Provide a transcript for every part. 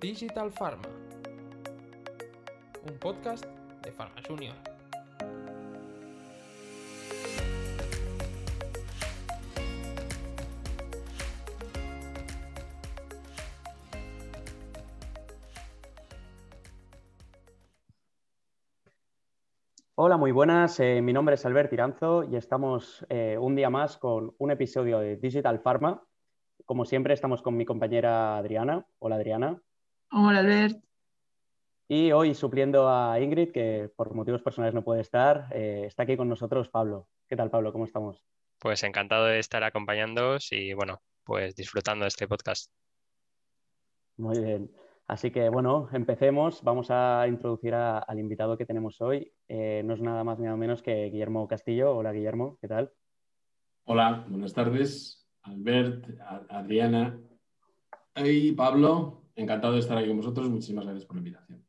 Digital Pharma, un podcast de Pharma Junior. Hola, muy buenas. Eh, mi nombre es Albert Tiranzo y estamos eh, un día más con un episodio de Digital Pharma. Como siempre, estamos con mi compañera Adriana. Hola, Adriana. Hola, Albert. Y hoy, supliendo a Ingrid, que por motivos personales no puede estar, eh, está aquí con nosotros Pablo. ¿Qué tal, Pablo? ¿Cómo estamos? Pues encantado de estar acompañándoos y, bueno, pues disfrutando de este podcast. Muy bien. Así que bueno, empecemos. Vamos a introducir al invitado que tenemos hoy. Eh, no es nada más ni nada menos que Guillermo Castillo. Hola Guillermo, ¿qué tal? Hola, buenas tardes. Albert, Adriana y Pablo, encantado de estar aquí con vosotros. Muchísimas gracias por la invitación.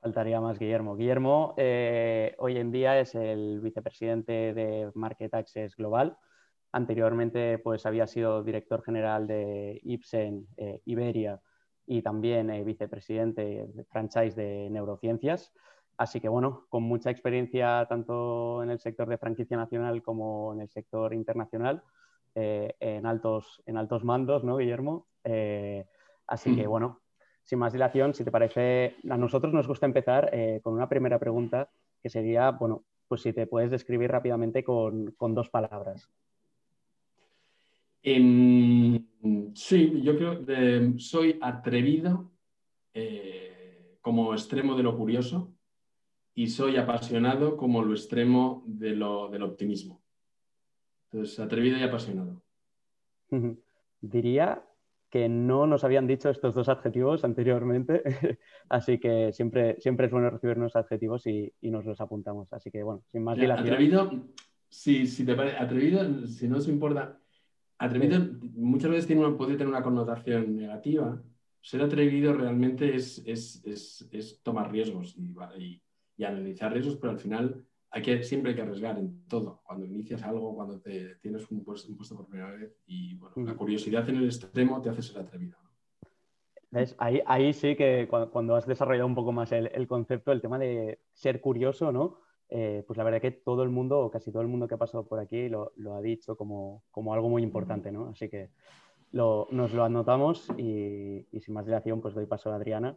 Faltaría más Guillermo. Guillermo eh, hoy en día es el vicepresidente de Market Access Global. Anteriormente pues había sido director general de Ipsen eh, Iberia y también eh, vicepresidente de franchise de neurociencias. Así que bueno, con mucha experiencia tanto en el sector de franquicia nacional como en el sector internacional, eh, en, altos, en altos mandos, ¿no, Guillermo? Eh, así que bueno, sin más dilación, si te parece, a nosotros nos gusta empezar con una primera pregunta que sería, bueno, pues si te puedes describir rápidamente con, con dos palabras. Em, sí, yo creo que soy atrevido eh, como extremo de lo curioso y soy apasionado como lo extremo de lo, del optimismo. Entonces, atrevido y apasionado. Diría que no nos habían dicho estos dos adjetivos anteriormente, así que siempre, siempre es bueno recibir unos adjetivos y, nos los apuntamos. Así que bueno, sin más dilación. Atrevido, sí, si te parece, atrevido, si no os importa, Atrevido muchas veces tiene puede tener una connotación negativa. Ser atrevido realmente es, tomar riesgos y, analizar riesgos, pero al final hay que, siempre hay que arriesgar en todo. Cuando inicias algo, cuando te, tienes un puesto, por primera vez y bueno, la curiosidad en el extremo te hace ser atrevido. Ahí, ahí, sí que cuando, has desarrollado un poco más el, el, concepto, el tema de ser curioso, ¿no? Eh, pues la verdad que todo el mundo, o casi todo el mundo que ha pasado por aquí, lo, ha dicho como, algo muy importante, ¿no? Así que nos lo anotamos y, sin más dilación, pues doy paso a Adriana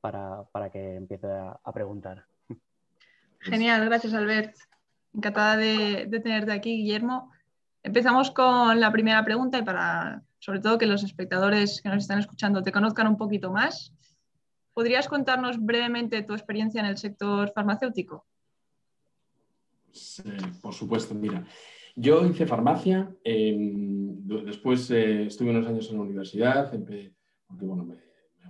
para, que empiece a, preguntar. Genial, gracias Albert. Encantada de, tenerte aquí, Guillermo. Empezamos con la primera pregunta y para, sobre todo, que los espectadores que nos están escuchando te conozcan un poquito más. ¿Podrías contarnos brevemente tu experiencia en el sector farmacéutico? por supuesto, mira. Yo hice farmacia, em, después eh, estuve unos años en la universidad, porque bueno, me,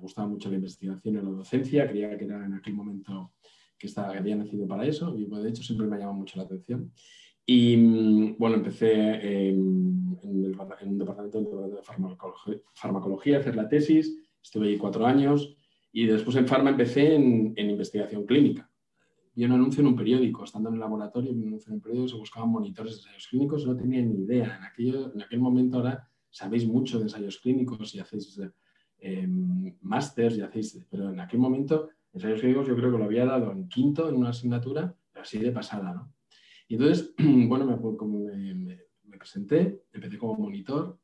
gustaba mucho la investigación y la docencia, creía que era en aquel momento que, estaba, había nacido para eso y de hecho siempre me ha llamado mucho la atención. Y bueno, empecé en, un departamento de farmacología, a hacer la tesis, estuve ahí cuatro años y después en farma empecé en investigación clínica vi un anuncio en un periódico, estando en el laboratorio, un anuncio en un periódico, se buscaban monitores de ensayos clínicos, no tenía ni idea. En, aquello, en aquel momento ahora sabéis mucho de ensayos clínicos y hacéis eh, y hacéis, pero en aquel momento ensayos clínicos yo creo que lo había dado en quinto en una asignatura, pero así de pasada, ¿no? Y entonces, bueno, me, presenté, empecé como monitor,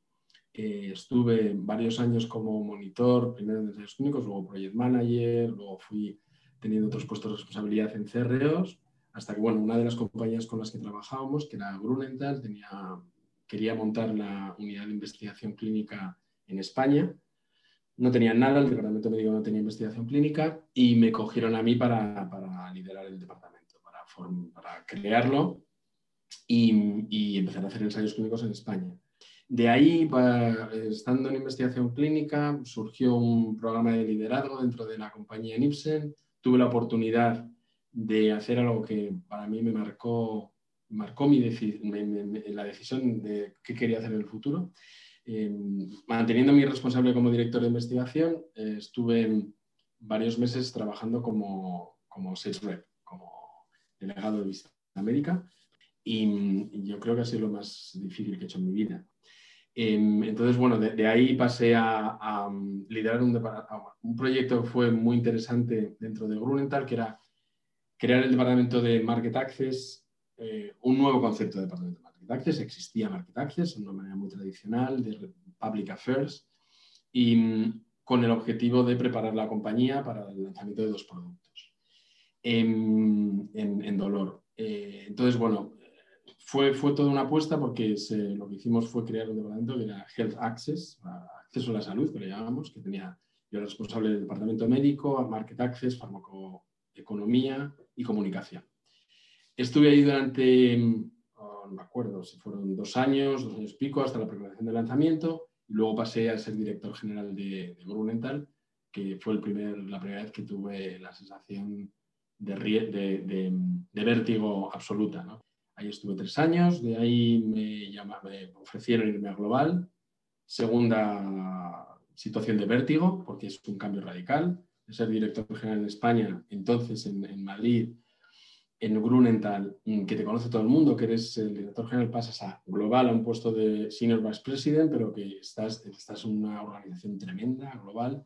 eh, estuve varios años como monitor, primero en ensayos clínicos, luego project manager, luego fui teniendo otros puestos de responsabilidad en CREOs, hasta que, bueno, una de las compañías con las que trabajábamos, que era Grunenthal, quería montar la unidad de investigación clínica en España. No tenían nada, el departamento médico no tenía investigación clínica y me cogieron a mí para, liderar el departamento, para, para crearlo y, empezar a hacer ensayos clínicos en España. De ahí, estando en investigación clínica, surgió un programa de liderazgo dentro de la compañía Nipsen tuve la oportunidad de hacer algo que para mí me marcó, marcó mi la decisión de qué quería hacer en el futuro. Eh, manteniendo mi responsable como director de investigación, eh, estuve varios meses trabajando como, como sales rep, como delegado de Vista América, y, yo creo que ha sido lo más difícil que he hecho en mi vida. Em, entonces, bueno, de, ahí pasé a, um, liderar un, un, proyecto que fue muy interesante dentro de Grunenthal, que era crear el departamento de Market Access, eh, un nuevo concepto de departamento de Market. Existía Market Access de una manera muy tradicional de Public Affairs y mm, con el objetivo de preparar la compañía para el lanzamiento de dos productos en, en, dolor. Eh, entonces, bueno, fue, fue toda una apuesta porque lo que hicimos fue crear un departamento que era Health Access, acceso a la salud, que le llamamos, que tenía yo era responsable del departamento médico, Market Access, farmacoeconomía y comunicación. Estuve ahí durante, me acuerdo si fueron dos años, dos años pico, hasta la preparación del lanzamiento, luego pasé a ser director general de, de Grunenthal, que fue el primer, la primera vez que tuve la sensación de, de, de vértigo absoluta. Ahí estuve tres años, de ahí me, me ofrecieron irme a Global. Segunda situación de vértigo, porque es un cambio radical. De ser director general en España, entonces en, Madrid, en Grunenthal, que te conoce todo el mundo, que eres el director general, pasas a global, a un puesto de senior vice president, pero que estás, estás en una organización tremenda, global.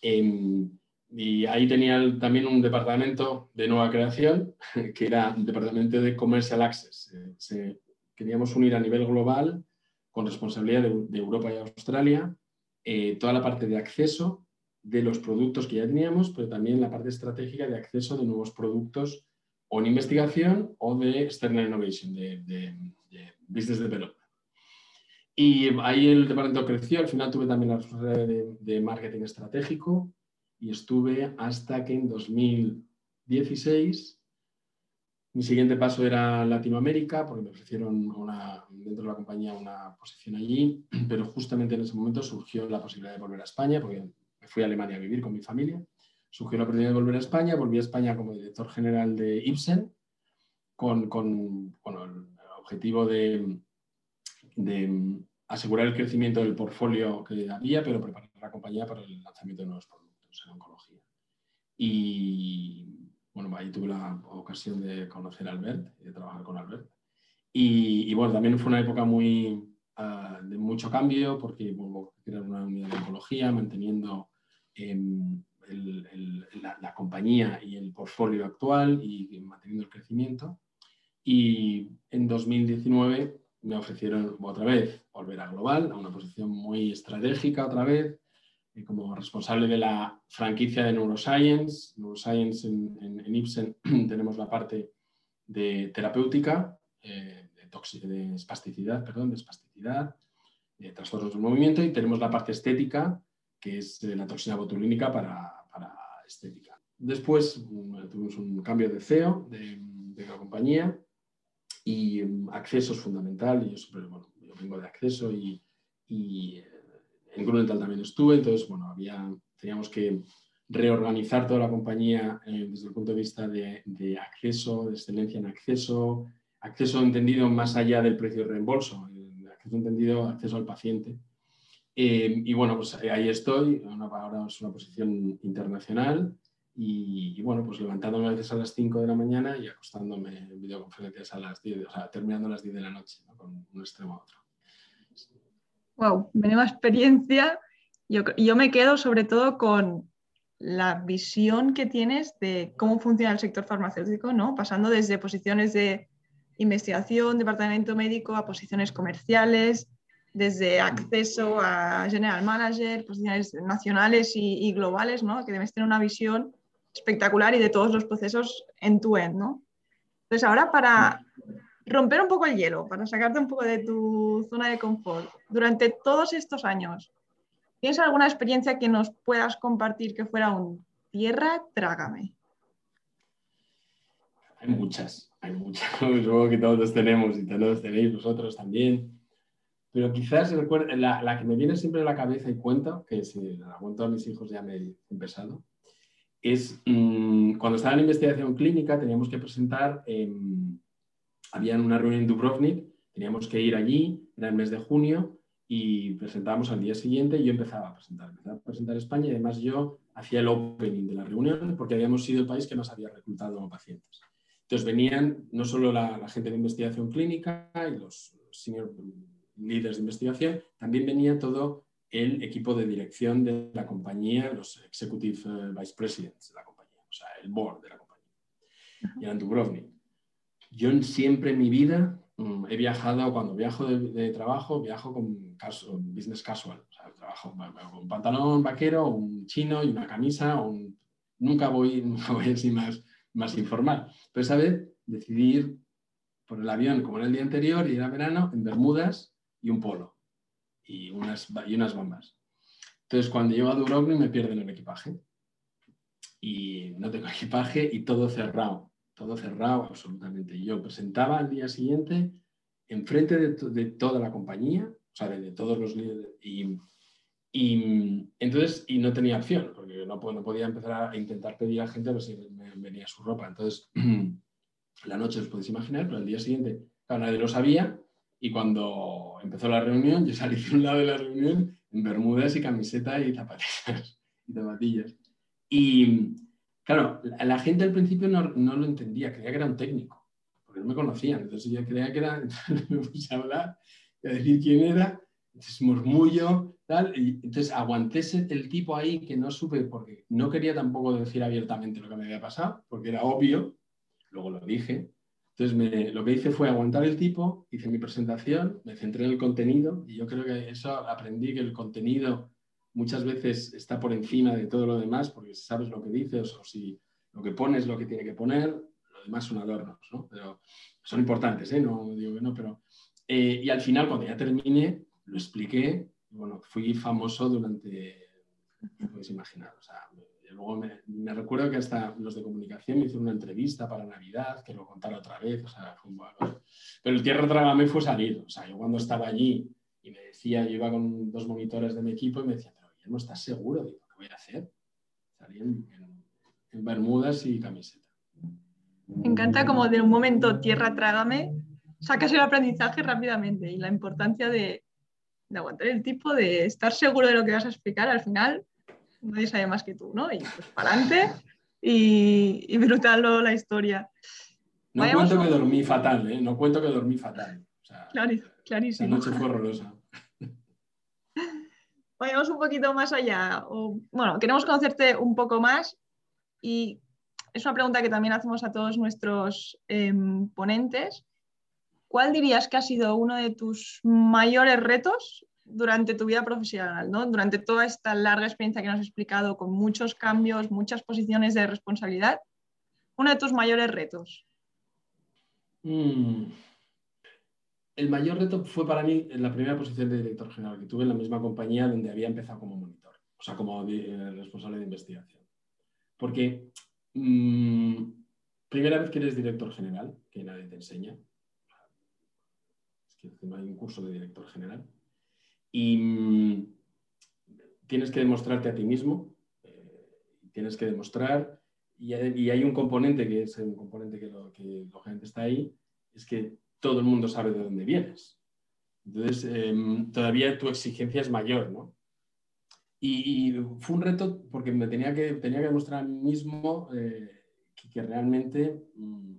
Em, y ahí tenía también un departamento de nueva creación, que era el departamento de Commercial Access. Se, queríamos unir a nivel global, con responsabilidad de, Europa y Australia, eh, toda la parte de acceso de los productos que ya teníamos, pero también la parte estratégica de acceso de nuevos productos o en investigación o de external innovation, de, de, de business development. Y ahí el departamento creció, al final tuve también la responsabilidad de marketing estratégico, y estuve hasta que en 2016 mi siguiente paso era Latinoamérica, porque me ofrecieron una, dentro de la compañía una posición allí, pero justamente en ese momento surgió la posibilidad de volver a España, porque me fui a Alemania a vivir con mi familia. Surgió la oportunidad de volver a España, volví a España como director general de Ibsen, con, con el objetivo de, de asegurar el crecimiento del portfolio que había, pero preparar la compañía para el lanzamiento de nuevos productos en oncología. Y bueno, ahí tuve la ocasión de conocer a Albert, de trabajar con Albert. Y, bueno, también fue una época muy ah, de mucho cambio porque bueno, era una unidad de oncología, manteniendo em, la, compañía y el portfolio actual y manteniendo el crecimiento. Y en 2019 me ofrecieron otra vez volver a Global, a una posición muy estratégica otra vez, como responsable de la franquicia de Neuroscience. Neuroscience en, en, Ipsen tenemos la parte de terapéutica, eh, de, de, espasticidad, perdón, de espasticidad, de trastornos del movimiento y tenemos la parte estética, que es la toxina botulínica para estética. Después mm, tuvimos un cambio de CEO de, de la compañía y mm, acceso es fundamental. Yo, siempre, bueno, yo vengo de acceso y, y eh, en Grunenthal también estuve, entonces, bueno, había, teníamos que reorganizar toda la compañía eh, desde el punto de vista de, acceso, de excelencia en acceso, acceso entendido más allá del precio de reembolso, acceso entendido acceso al paciente. Eh, y bueno, pues eh, ahí estoy, ahora es una posición internacional y, bueno, pues levantándome a veces a las 5 de la mañana y acostándome en videoconferencias a las 10, o sea, terminando a las 10 de la noche, con un extremo a otro wow, menuda experiencia. Yo, yo me quedo sobre todo con la visión que tienes de cómo funciona el sector farmacéutico, ¿no? Pasando desde posiciones de investigación, departamento médico, a posiciones comerciales, desde acceso a general manager, posiciones nacionales y, globales, ¿no? Que debes tener una visión espectacular y de todos los procesos en tu end, ¿no? Entonces, ahora para romper un poco el hielo, para sacarte un poco de tu zona de confort, durante todos estos años, ¿tienes alguna experiencia que nos puedas compartir que fuera un tierra, trágame? Hay muchas, hay muchas, supongo que todos tenemos y todos tenéis vosotros también. Pero quizás la, la, que me viene siempre a la cabeza y cuento, que si la cuento a mis hijos ya me he empezado, es mm, cuando estaba en investigación clínica teníamos que presentar había una reunión en Dubrovnik, teníamos que ir allí, era el mes de junio, y presentábamos al día siguiente y yo empezaba a presentar, empezaba a presentar España y además yo hacía el opening de la reunión porque habíamos sido el país que más había reclutado pacientes. Entonces venían no solo la, gente de investigación clínica y los senior líderes de investigación, también venía todo el equipo de dirección de la compañía, los executive eh, vice presidents de la compañía, o sea, el board de la compañía. Y eran Dubrovnik. Yo siempre en mi vida mm, he viajado, cuando viajo de, trabajo, viajo con business casual. O sea, trabajo con un pantalón vaquero, un chino y una camisa. nunca, voy, nunca voy así más, más informal. Pero esa vez decidí ir por el avión, como en el día anterior, y era verano, en Bermudas y un polo y unas, y unas bombas. Entonces, cuando llego a Dubrovnik me pierden el equipaje. Y no tengo equipaje y todo cerrado todo cerrado absolutamente. Yo presentaba al día siguiente enfrente de, de toda la compañía, o sea, de, todos los líderes, y, y, entonces, y no tenía opción, porque no, no, podía empezar a intentar pedir a gente a ver si me venía su ropa. Entonces, la noche os podéis imaginar, pero al día siguiente, claro, nadie lo sabía, y cuando empezó la reunión, yo salí de un lado de la reunión en bermudas y camiseta y zapatillas y zapatillas. Y, Claro, la gente al principio no, lo entendía, creía que era un técnico, porque no me conocían. Entonces yo creía que era, me puse a hablar y a decir quién era, entonces murmullo, tal. Y entonces aguanté el tipo ahí que no supe, porque no quería tampoco decir abiertamente lo que me había pasado, porque era obvio, luego lo dije. Entonces lo que hice fue aguantar el tipo, hice mi presentación, me centré en el contenido y yo creo que eso aprendí que el contenido muchas veces está por encima de todo lo demás, porque si sabes lo que dices o si lo que pones lo que tiene que poner, lo demás son adornos, ¿no? Pero son importantes, ¿eh? No digo que no, pero... Eh, y al final, cuando ya terminé, lo expliqué, bueno, fui famoso durante, no podéis imaginar, o sea, luego me, recuerdo que hasta los de comunicación me hicieron una entrevista para Navidad, que lo contara otra vez, o sea, fue un... Pero el tierra trágame fue salir, o sea, yo cuando estaba allí y me decía, yo iba con dos monitores de mi equipo y me decía, no estás seguro, digo, ¿qué voy a hacer? Salí en, bermudas y camiseta. Me encanta como de un momento tierra trágame, sacas el aprendizaje rápidamente y la importancia de, aguantar el tipo, de estar seguro de lo que vas a explicar al final, nadie sabe más que tú, ¿no? Y pues para adelante y, y la historia. No cuento que dormí fatal, ¿eh? No cuento que dormí fatal. clarísimo. La noche fue horrorosa vayamos un poquito más allá. bueno, queremos conocerte un poco más y es una pregunta que también hacemos a todos nuestros em, ponentes. ¿Cuál dirías que ha sido uno de tus mayores retos durante tu vida profesional, ¿no? durante toda esta larga experiencia que nos has explicado, con muchos cambios, muchas posiciones de responsabilidad? Uno de tus mayores retos. Mm el mayor reto fue para mí en la primera posición de director general que tuve en la misma compañía donde había empezado como monitor, o sea, como eh, responsable de investigación. Porque mm, primera vez que eres director general, que nadie te enseña, es que no hay un curso de director general, y mm, tienes que demostrarte a ti mismo, eh, tienes que demostrar, y hay, un componente que es un componente que, lo, que lógicamente está ahí, es que todo el mundo sabe de dónde vienes. Entonces, em, todavía tu exigencia es mayor, ¿no? Y, fue un reto porque me tenía que, tenía que demostrar a mí mismo eh, que, realmente mm,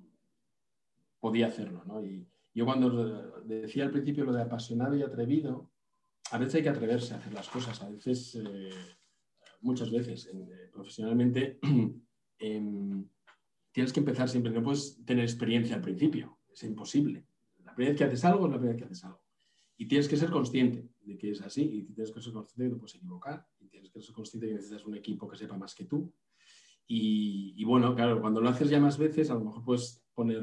podía hacerlo, ¿no? Y yo cuando decía al principio lo de apasionado y atrevido, a veces hay que atreverse a hacer las cosas, a veces, eh, muchas veces, eh, profesionalmente, em, tienes que empezar siempre, no puedes tener experiencia al principio, es imposible primera vez que haces algo es la primera vez que haces algo. Y tienes que ser consciente de que es así y tienes que ser consciente de que te puedes equivocar y tienes que ser consciente de que necesitas un equipo que sepa más que tú. Y, bueno, claro, cuando lo haces ya más veces, a lo mejor puedes poner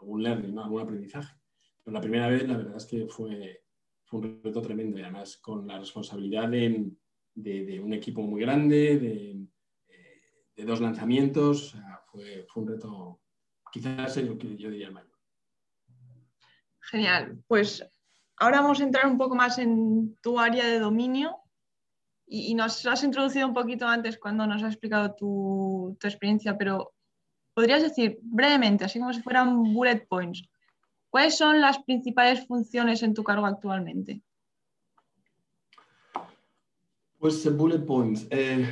algún learning, algún aprendizaje. Pero la primera vez, la verdad es que fue, un reto tremendo y además con la responsabilidad de, un equipo muy grande, de, eh, dos lanzamientos, fue, fue, un reto quizás el que yo diría el mayor. Genial. Pues ahora vamos a entrar un poco más en tu área de dominio y, nos has introducido un poquito antes cuando nos has explicado tu, experiencia, pero podrías decir brevemente, así como si fueran bullet points, ¿cuáles son las principales funciones en tu cargo actualmente? Pues bullet points. Eh,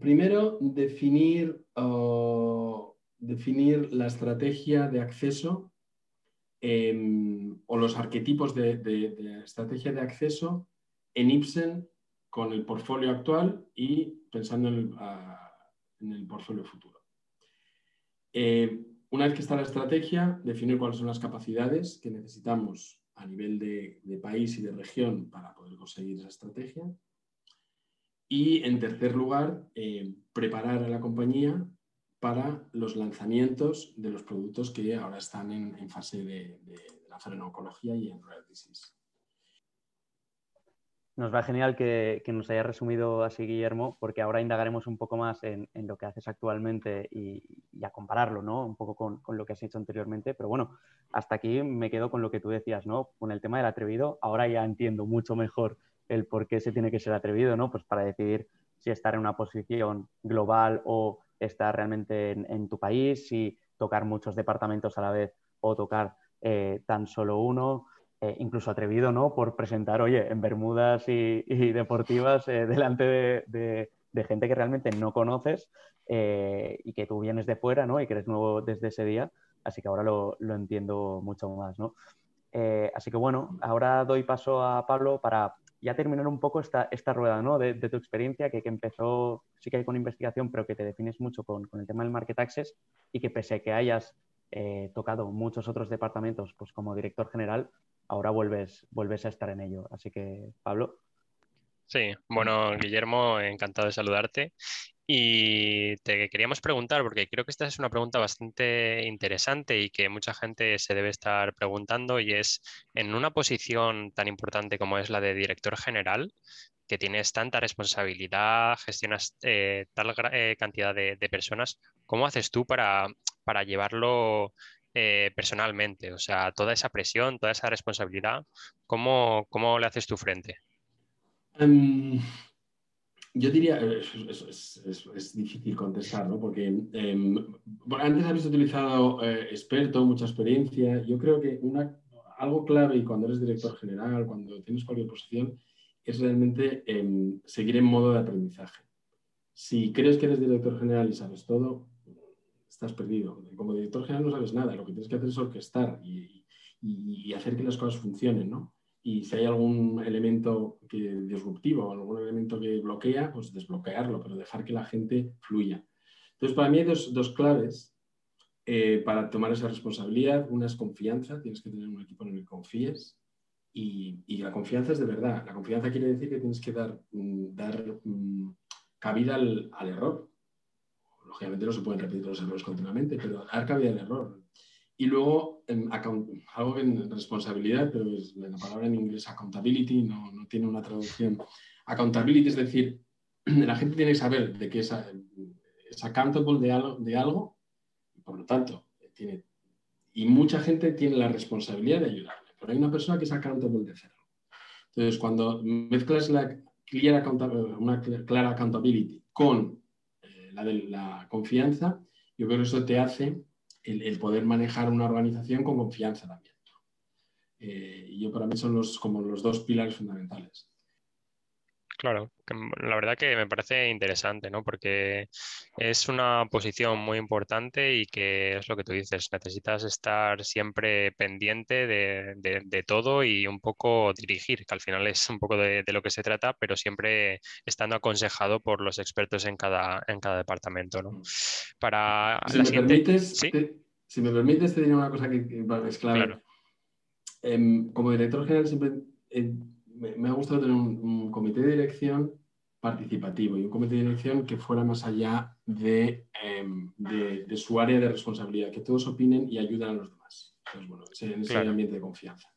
primero, definir, oh, definir la estrategia de acceso em, o los arquetipos de, estrategia de acceso en Ipsen con el portfolio actual y pensando en el, el portfolio futuro. Eh, una vez que está la estrategia, definir cuáles son las capacidades que necesitamos a nivel de, país y de región para poder conseguir esa estrategia. Y en tercer lugar, eh, preparar a la compañía para los lanzamientos de los productos que ahora están en, fase de, en oncología y en rare disease. Nos va genial que, nos haya resumido así, Guillermo, porque ahora indagaremos un poco más en, lo que haces actualmente y, a compararlo, ¿no? Un poco con, lo que has hecho anteriormente. Pero bueno, hasta aquí me quedo con lo que tú decías, ¿no? Con el tema del atrevido. Ahora ya entiendo mucho mejor el por qué se tiene que ser atrevido, ¿no? Pues para decidir si estar en una posición global o estar realmente en, tu país, si tocar muchos departamentos a la vez o tocar eh, tan solo uno. Eh, incluso atrevido, ¿no? Por presentar, oye, en Bermudas y, deportivas eh, delante de, gente que realmente no conoces eh, y que tú vienes de fuera, ¿no? Y que eres nuevo desde ese día. Así que ahora lo, entiendo mucho más, ¿no? así que bueno, ahora doy paso a Pablo para ya terminar un poco esta, rueda, ¿no? De, tu experiencia, que, empezó sí que hay con investigación, pero que te defines mucho con, con el tema del market access y que pese a que hayas tocado muchos otros departamentos, pues como director general, ahora vuelves, vuelves a estar en ello. Así que, Pablo. Sí, bueno, Guillermo, encantado de saludarte. Y te queríamos preguntar, porque creo que esta es una pregunta bastante interesante y que mucha gente se debe estar preguntando, y es, en una posición tan importante como es la de director general, que tienes tanta responsabilidad, gestionas eh, tal eh, cantidad de, personas, ¿cómo haces tú para, para llevarlo eh, personalmente? O sea, toda esa presión, toda esa responsabilidad, ¿cómo, cómo le haces tu frente? Em, yo diría, es, difícil contestar, ¿no? Porque em, antes habéis utilizado eh, experto, mucha experiencia. Yo creo que una, algo clave cuando eres director general, cuando tienes cualquier posición, es realmente em, seguir en modo de aprendizaje. Si crees que eres director general y sabes todo, estás perdido. Como director general no sabes nada, lo que tienes que hacer es orquestar y, hacer que las cosas funcionen, ¿no? Y si hay algún elemento que, disruptivo algún elemento que bloquea, pues desbloquearlo, pero dejar que la gente fluya. Entonces, para mí hay dos, claves eh, para tomar esa responsabilidad. Una es confianza, tienes que tener un equipo en el que confíes. Y, la confianza es de verdad. La confianza quiere decir que tienes que dar, mm, dar mm, cabida al, al error lógicamente no se pueden repetir los errores continuamente, pero dar cabida al error. Y luego, algo en responsabilidad, pero es, la palabra en inglés accountability no, no, tiene una traducción. Accountability es decir, la gente tiene que saber de que es, es accountable de algo, de algo y por lo tanto, tiene, y mucha gente tiene la responsabilidad de ayudarle, pero hay una persona que es accountable de hacerlo. Entonces, cuando mezclas la clear una clara accountability con la de la confianza, yo creo que eso te hace el, poder manejar una organización con confianza también. Eh, y yo para mí son los, como los dos pilares fundamentales. Claro, la verdad que me parece interesante, ¿no? Porque es una posición muy importante y que es lo que tú dices, necesitas estar siempre pendiente de, todo y un poco dirigir, que al final es un poco de, lo que se trata, pero siempre estando aconsejado por los expertos en cada, en cada departamento, ¿no? Para si, me permites, te, si me permites, te diría una cosa que, es clave. Em, como director general siempre me, ha gustado tener un, comité de dirección participativo y un comité de dirección que fuera más allá em, de, su área de responsabilidad, que todos opinen y ayuden a los demás. Entonces, bueno, en ese ambiente de confianza.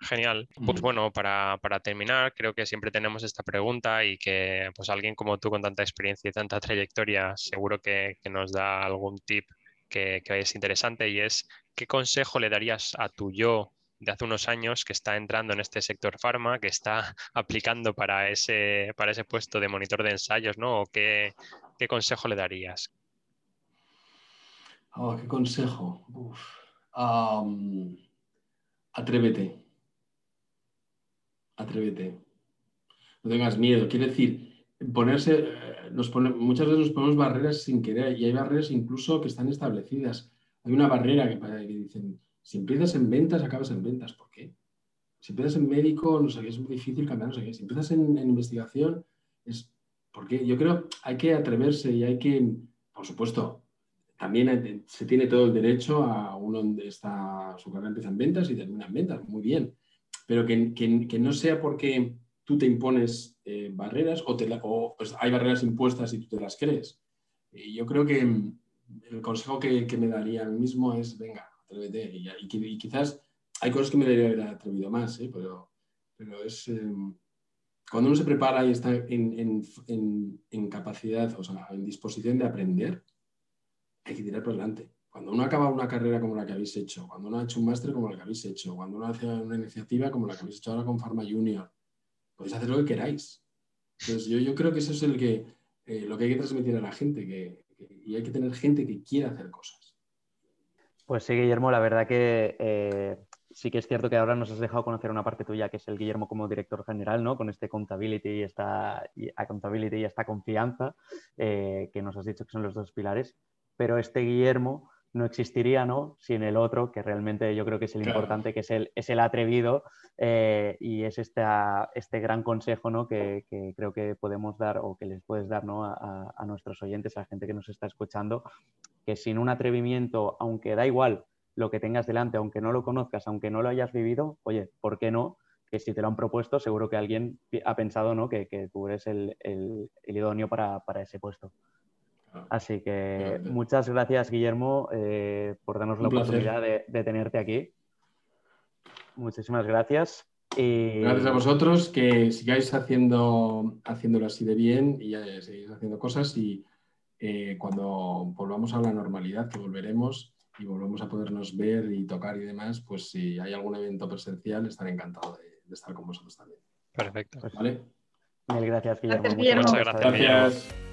Genial. Pues bueno, para, terminar, creo que siempre tenemos esta pregunta y que pues alguien como tú con tanta experiencia y tanta trayectoria seguro que, nos da algún tip que, que, es interesante y es ¿qué consejo le darías a tu yo de hace unos años que está entrando en este sector farma, que está aplicando para ese, para ese puesto de monitor de ensayos, ¿no? qué, consejo le darías? Oh, ¿Qué consejo? atrévete. Atrévete. No tengas miedo. Quiere decir, ponerse, eh, nos muchas veces nos ponemos barreras sin querer y hay barreras incluso que están establecidas. Hay una barrera que, que dicen, Si empiezas en ventas, acabas en ventas. ¿Por qué? Si empiezas en médico, no sé qué, es muy difícil cambiar, no sé qué. Si empiezas en, investigación, es porque yo creo hay que atreverse y hay que, por supuesto, también se tiene todo el derecho a uno donde está su carrera empieza en ventas y termina en ventas, muy bien. Pero que, que, no sea porque tú te impones eh, barreras o, pues, hay barreras impuestas y tú te las crees. Yo creo que el consejo que, que me daría a mismo es, venga, atrévete. Y, quizás hay cosas que me debería haber atrevido más, ¿eh? pero, pero es... Em, cuando uno se prepara y está en, en, en, capacidad, o sea, en disposición de aprender, hay que tirar por delante. Cuando uno acaba una carrera como la que habéis hecho, cuando uno ha hecho un máster como la que habéis hecho, cuando uno hace una iniciativa como la que habéis hecho ahora con Pharma Junior, podéis hacer lo que queráis. Entonces, yo, yo creo que eso es el que, eh, lo que hay que transmitir a la gente, que, y hay que tener gente que quiera hacer cosas. Pues sí, Guillermo, la verdad que eh, sí que es cierto que ahora nos has dejado conocer una parte tuya, que es el Guillermo como director general, ¿no? Con este accountability y esta, accountability y esta confianza eh, que nos has dicho que son los dos pilares. Pero este Guillermo no existiría ¿no? sin el otro, que realmente yo creo que es el importante, que es el, es el atrevido eh, y es este gran consejo ¿no? que, creo que podemos dar o que les puedes dar ¿no? a, a, nuestros oyentes, a la gente que nos está escuchando, que sin un atrevimiento, aunque da igual lo que tengas delante, aunque no lo conozcas, aunque no lo hayas vivido, oye, ¿por qué no? Que si te lo han propuesto, seguro que alguien ha pensado ¿no? que, que tú eres el, el, idóneo para, para ese puesto. Así que muchas gracias, Guillermo, eh, por darnos la oportunidad de, tenerte aquí. Muchísimas gracias. Gracias a vosotros, que sigáis haciendo, haciéndolo así de bien y ya seguís haciendo cosas y eh, cuando volvamos a la normalidad, que volveremos y volvemos a podernos ver y tocar y demás, pues si hay algún evento presencial, estaré encantado de, estar con vosotros también. Perfecto. ¿Vale? Mil gracias, Guillermo. Gracias, Guillermo. Muchas gracias. gracias.